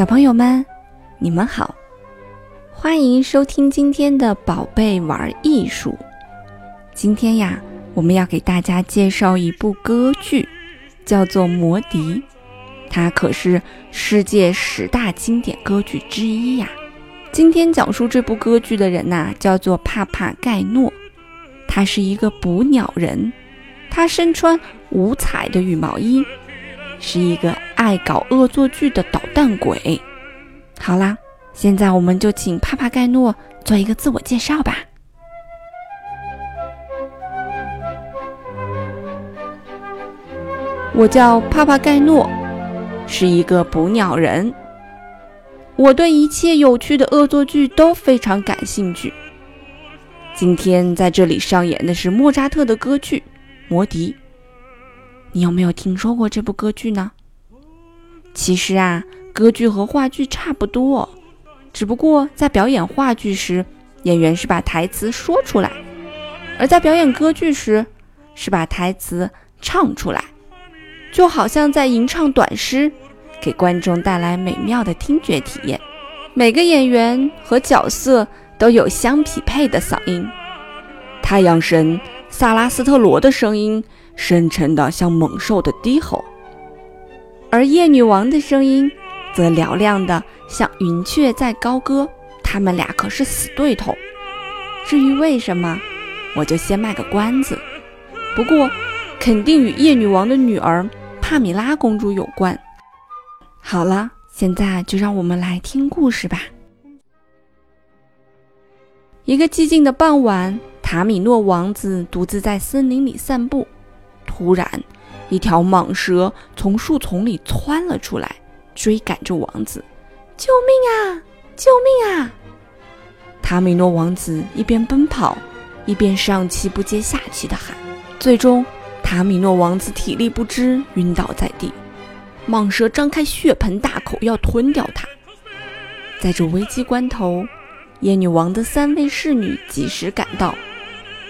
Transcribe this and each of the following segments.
小朋友们，你们好，欢迎收听今天的宝贝玩艺术。今天呀，我们要给大家介绍一部歌剧，叫做《魔笛》，它可是世界十大经典歌剧之一呀。今天讲述这部歌剧的人呐，叫做帕帕盖诺，他是一个捕鸟人，他身穿五彩的羽毛衣。是一个爱搞恶作剧的捣蛋鬼。好啦，现在我们就请帕帕盖诺做一个自我介绍吧。我叫帕帕盖诺，是一个捕鸟人。我对一切有趣的恶作剧都非常感兴趣。今天在这里上演的是莫扎特的歌剧《魔笛》。你有没有听说过这部歌剧呢？其实啊，歌剧和话剧差不多，只不过在表演话剧时，演员是把台词说出来；而在表演歌剧时，是把台词唱出来，就好像在吟唱短诗，给观众带来美妙的听觉体验。每个演员和角色都有相匹配的嗓音。太阳神萨拉斯特罗的声音。深沉的像猛兽的低吼，而夜女王的声音则嘹亮的像云雀在高歌。他们俩可是死对头。至于为什么，我就先卖个关子。不过，肯定与夜女王的女儿帕米拉公主有关。好了，现在就让我们来听故事吧。一个寂静的傍晚，塔米诺王子独自在森林里散步。突然，一条蟒蛇从树丛里窜了出来，追赶着王子。“救命啊！救命啊！”塔米诺王子一边奔跑，一边上气不接下气地喊。最终，塔米诺王子体力不支，晕倒在地。蟒蛇张开血盆大口要吞掉他。在这危机关头，夜女王的三位侍女及时赶到，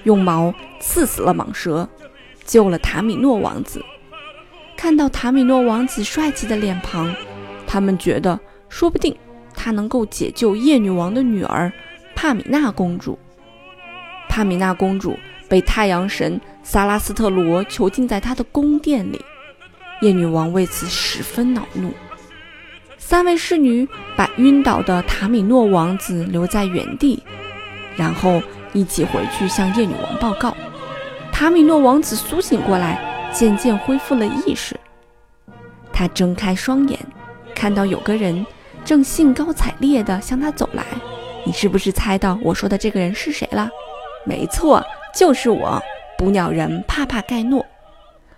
用矛刺死了蟒蛇。救了塔米诺王子。看到塔米诺王子帅气的脸庞，他们觉得说不定他能够解救夜女王的女儿帕米娜公主。帕米娜公主被太阳神萨拉斯特罗囚禁在他的宫殿里，夜女王为此十分恼怒。三位侍女把晕倒的塔米诺王子留在原地，然后一起回去向夜女王报告。卡米诺王子苏醒过来，渐渐恢复了意识。他睁开双眼，看到有个人正兴高采烈地向他走来。你是不是猜到我说的这个人是谁了？没错，就是我，捕鸟人帕帕盖诺。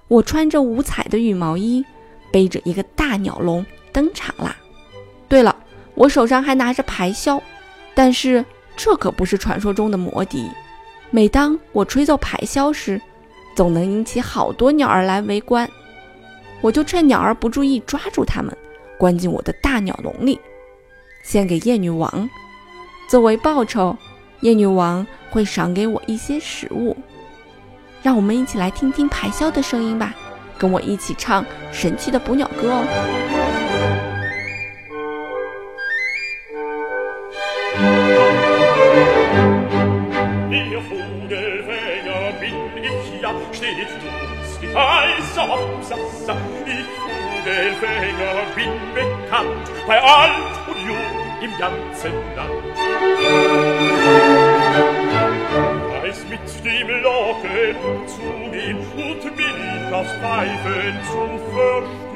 我穿着五彩的羽毛衣，背着一个大鸟笼登场啦。对了，我手上还拿着排箫，但是这可不是传说中的魔笛。每当我吹奏排箫时，总能引起好多鸟儿来围观。我就趁鸟儿不注意，抓住它们，关进我的大鸟笼里，献给夜女王。作为报酬，夜女王会赏给我一些食物。让我们一起来听听排箫的声音吧，跟我一起唱神奇的捕鸟歌哦。Also, Sassa, ich fuge Fänger, bin bekannt bei alt und jung im ganzen Land. Weiß mit dem Locken umzugehen und billig aufs Pfeifen zu verstehen.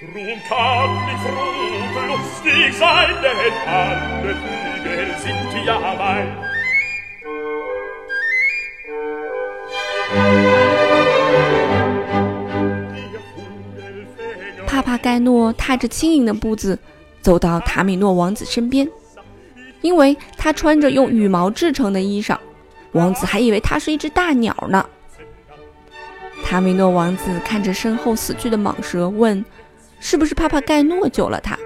Drum kann ich froh und lustig sein, denn alle Flügel sind ja mein. 盖诺踏着轻盈的步子走到塔米诺王子身边，因为他穿着用羽毛制成的衣裳，王子还以为他是一只大鸟呢。塔米诺王子看着身后死去的蟒蛇，问：“是不是帕帕盖诺救了他？”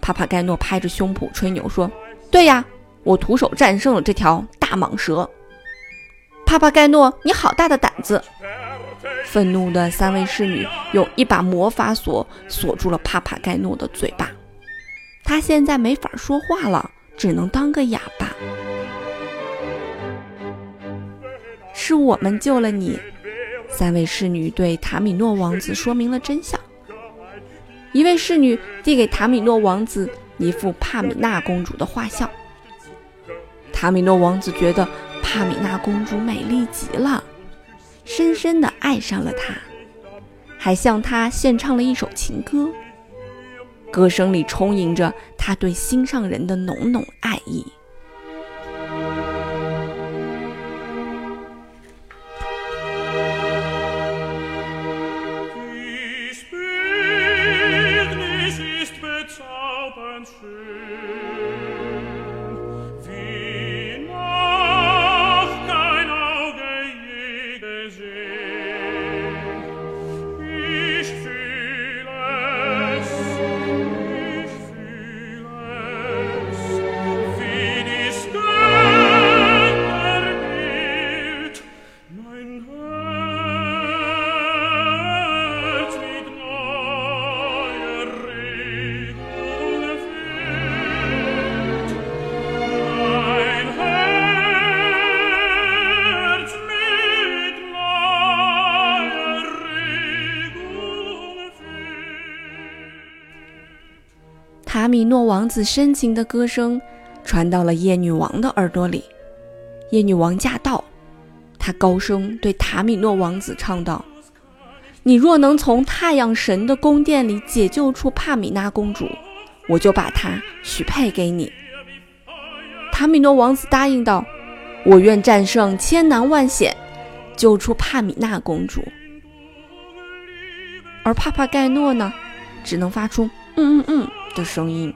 帕帕盖诺拍着胸脯吹牛说：“对呀，我徒手战胜了这条大蟒蛇。”帕帕盖诺，你好大的胆子！愤怒的三位侍女用一把魔法锁锁住了帕帕盖诺的嘴巴，他现在没法说话了，只能当个哑巴。是我们救了你，三位侍女对塔米诺王子说明了真相。一位侍女递给塔米诺王子一幅帕米娜公主的画像，塔米诺王子觉得帕米娜公主美丽极了。深深地爱上了他，还向他献唱了一首情歌。歌声里充盈着他对心上人的浓浓爱意。塔米诺王子深情的歌声传到了夜女王的耳朵里。夜女王驾到，她高声对塔米诺王子唱道：“你若能从太阳神的宫殿里解救出帕米娜公主，我就把她许配给你。”塔米诺王子答应道：“我愿战胜千难万险，救出帕米娜公主。”而帕帕盖诺呢，只能发出“嗯嗯嗯”。的声音。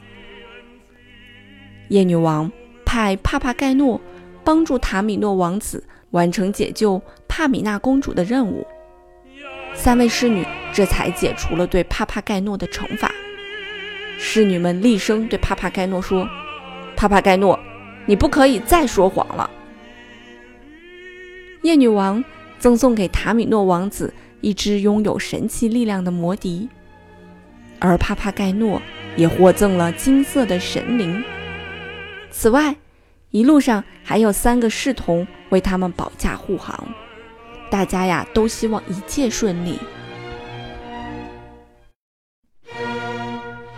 夜女王派帕帕盖诺帮助塔米诺王子完成解救帕米娜公主的任务，三位侍女这才解除了对帕帕盖诺的惩罚。侍女们厉声对帕帕盖诺说：“帕帕盖诺，你不可以再说谎了。”夜女王赠送给塔米诺王子一只拥有神奇力量的魔笛，而帕帕盖诺。也获赠了金色的神灵。此外，一路上还有三个侍童为他们保驾护航。大家呀，都希望一切顺利。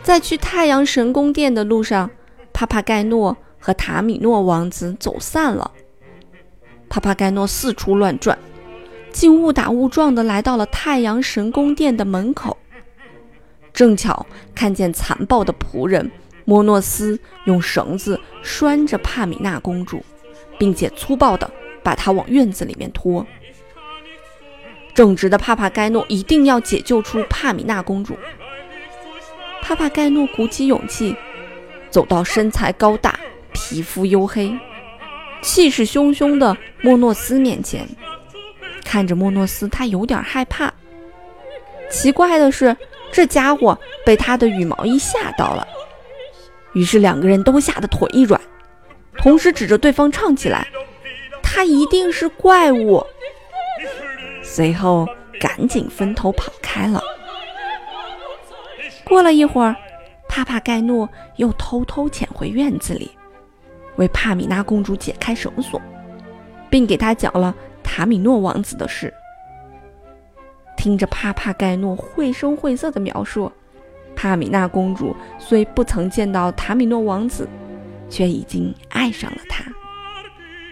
在去太阳神宫殿的路上，帕帕盖诺和塔米诺王子走散了。帕帕盖诺四处乱转，竟误打误撞地来到了太阳神宫殿的门口。正巧看见残暴的仆人莫诺斯用绳子拴着帕米娜公主，并且粗暴地把她往院子里面拖。正直的帕帕盖诺一定要解救出帕米娜公主。帕帕盖诺鼓起勇气，走到身材高大、皮肤黝黑、气势汹汹的莫诺斯面前，看着莫诺斯，他有点害怕。奇怪的是。这家伙被他的羽毛衣吓到了，于是两个人都吓得腿一软，同时指着对方唱起来：“他一定是怪物。”随后赶紧分头跑开了。过了一会儿，帕帕盖诺又偷偷潜回院子里，为帕米娜公主解开绳索，并给她讲了塔米诺王子的事。听着帕帕盖诺绘声绘色的描述，帕米娜公主虽不曾见到塔米诺王子，却已经爱上了他。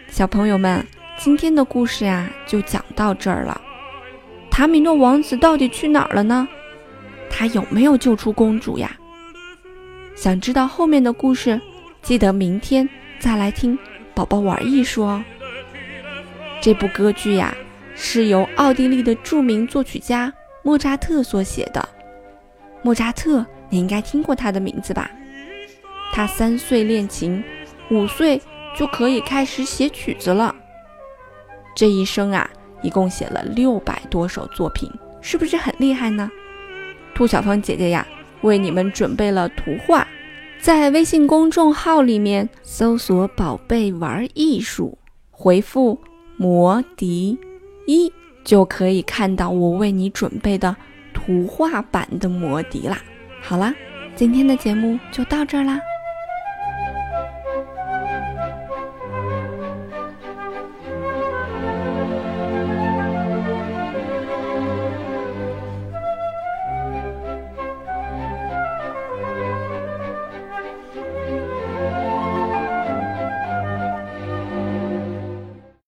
小朋友们，今天的故事呀，就讲到这儿了。塔米诺王子到底去哪儿了呢？他有没有救出公主呀？想知道后面的故事，记得明天再来听宝宝玩艺术哦。这部歌剧呀。是由奥地利的著名作曲家莫扎特所写的。莫扎特，你应该听过他的名字吧？他三岁练琴，五岁就可以开始写曲子了。这一生啊，一共写了六百多首作品，是不是很厉害呢？兔小芳姐姐呀，为你们准备了图画，在微信公众号里面搜索“宝贝玩艺术”，回复“魔笛”。一就可以看到我为你准备的图画版的魔笛啦。好啦，今天的节目就到这儿啦。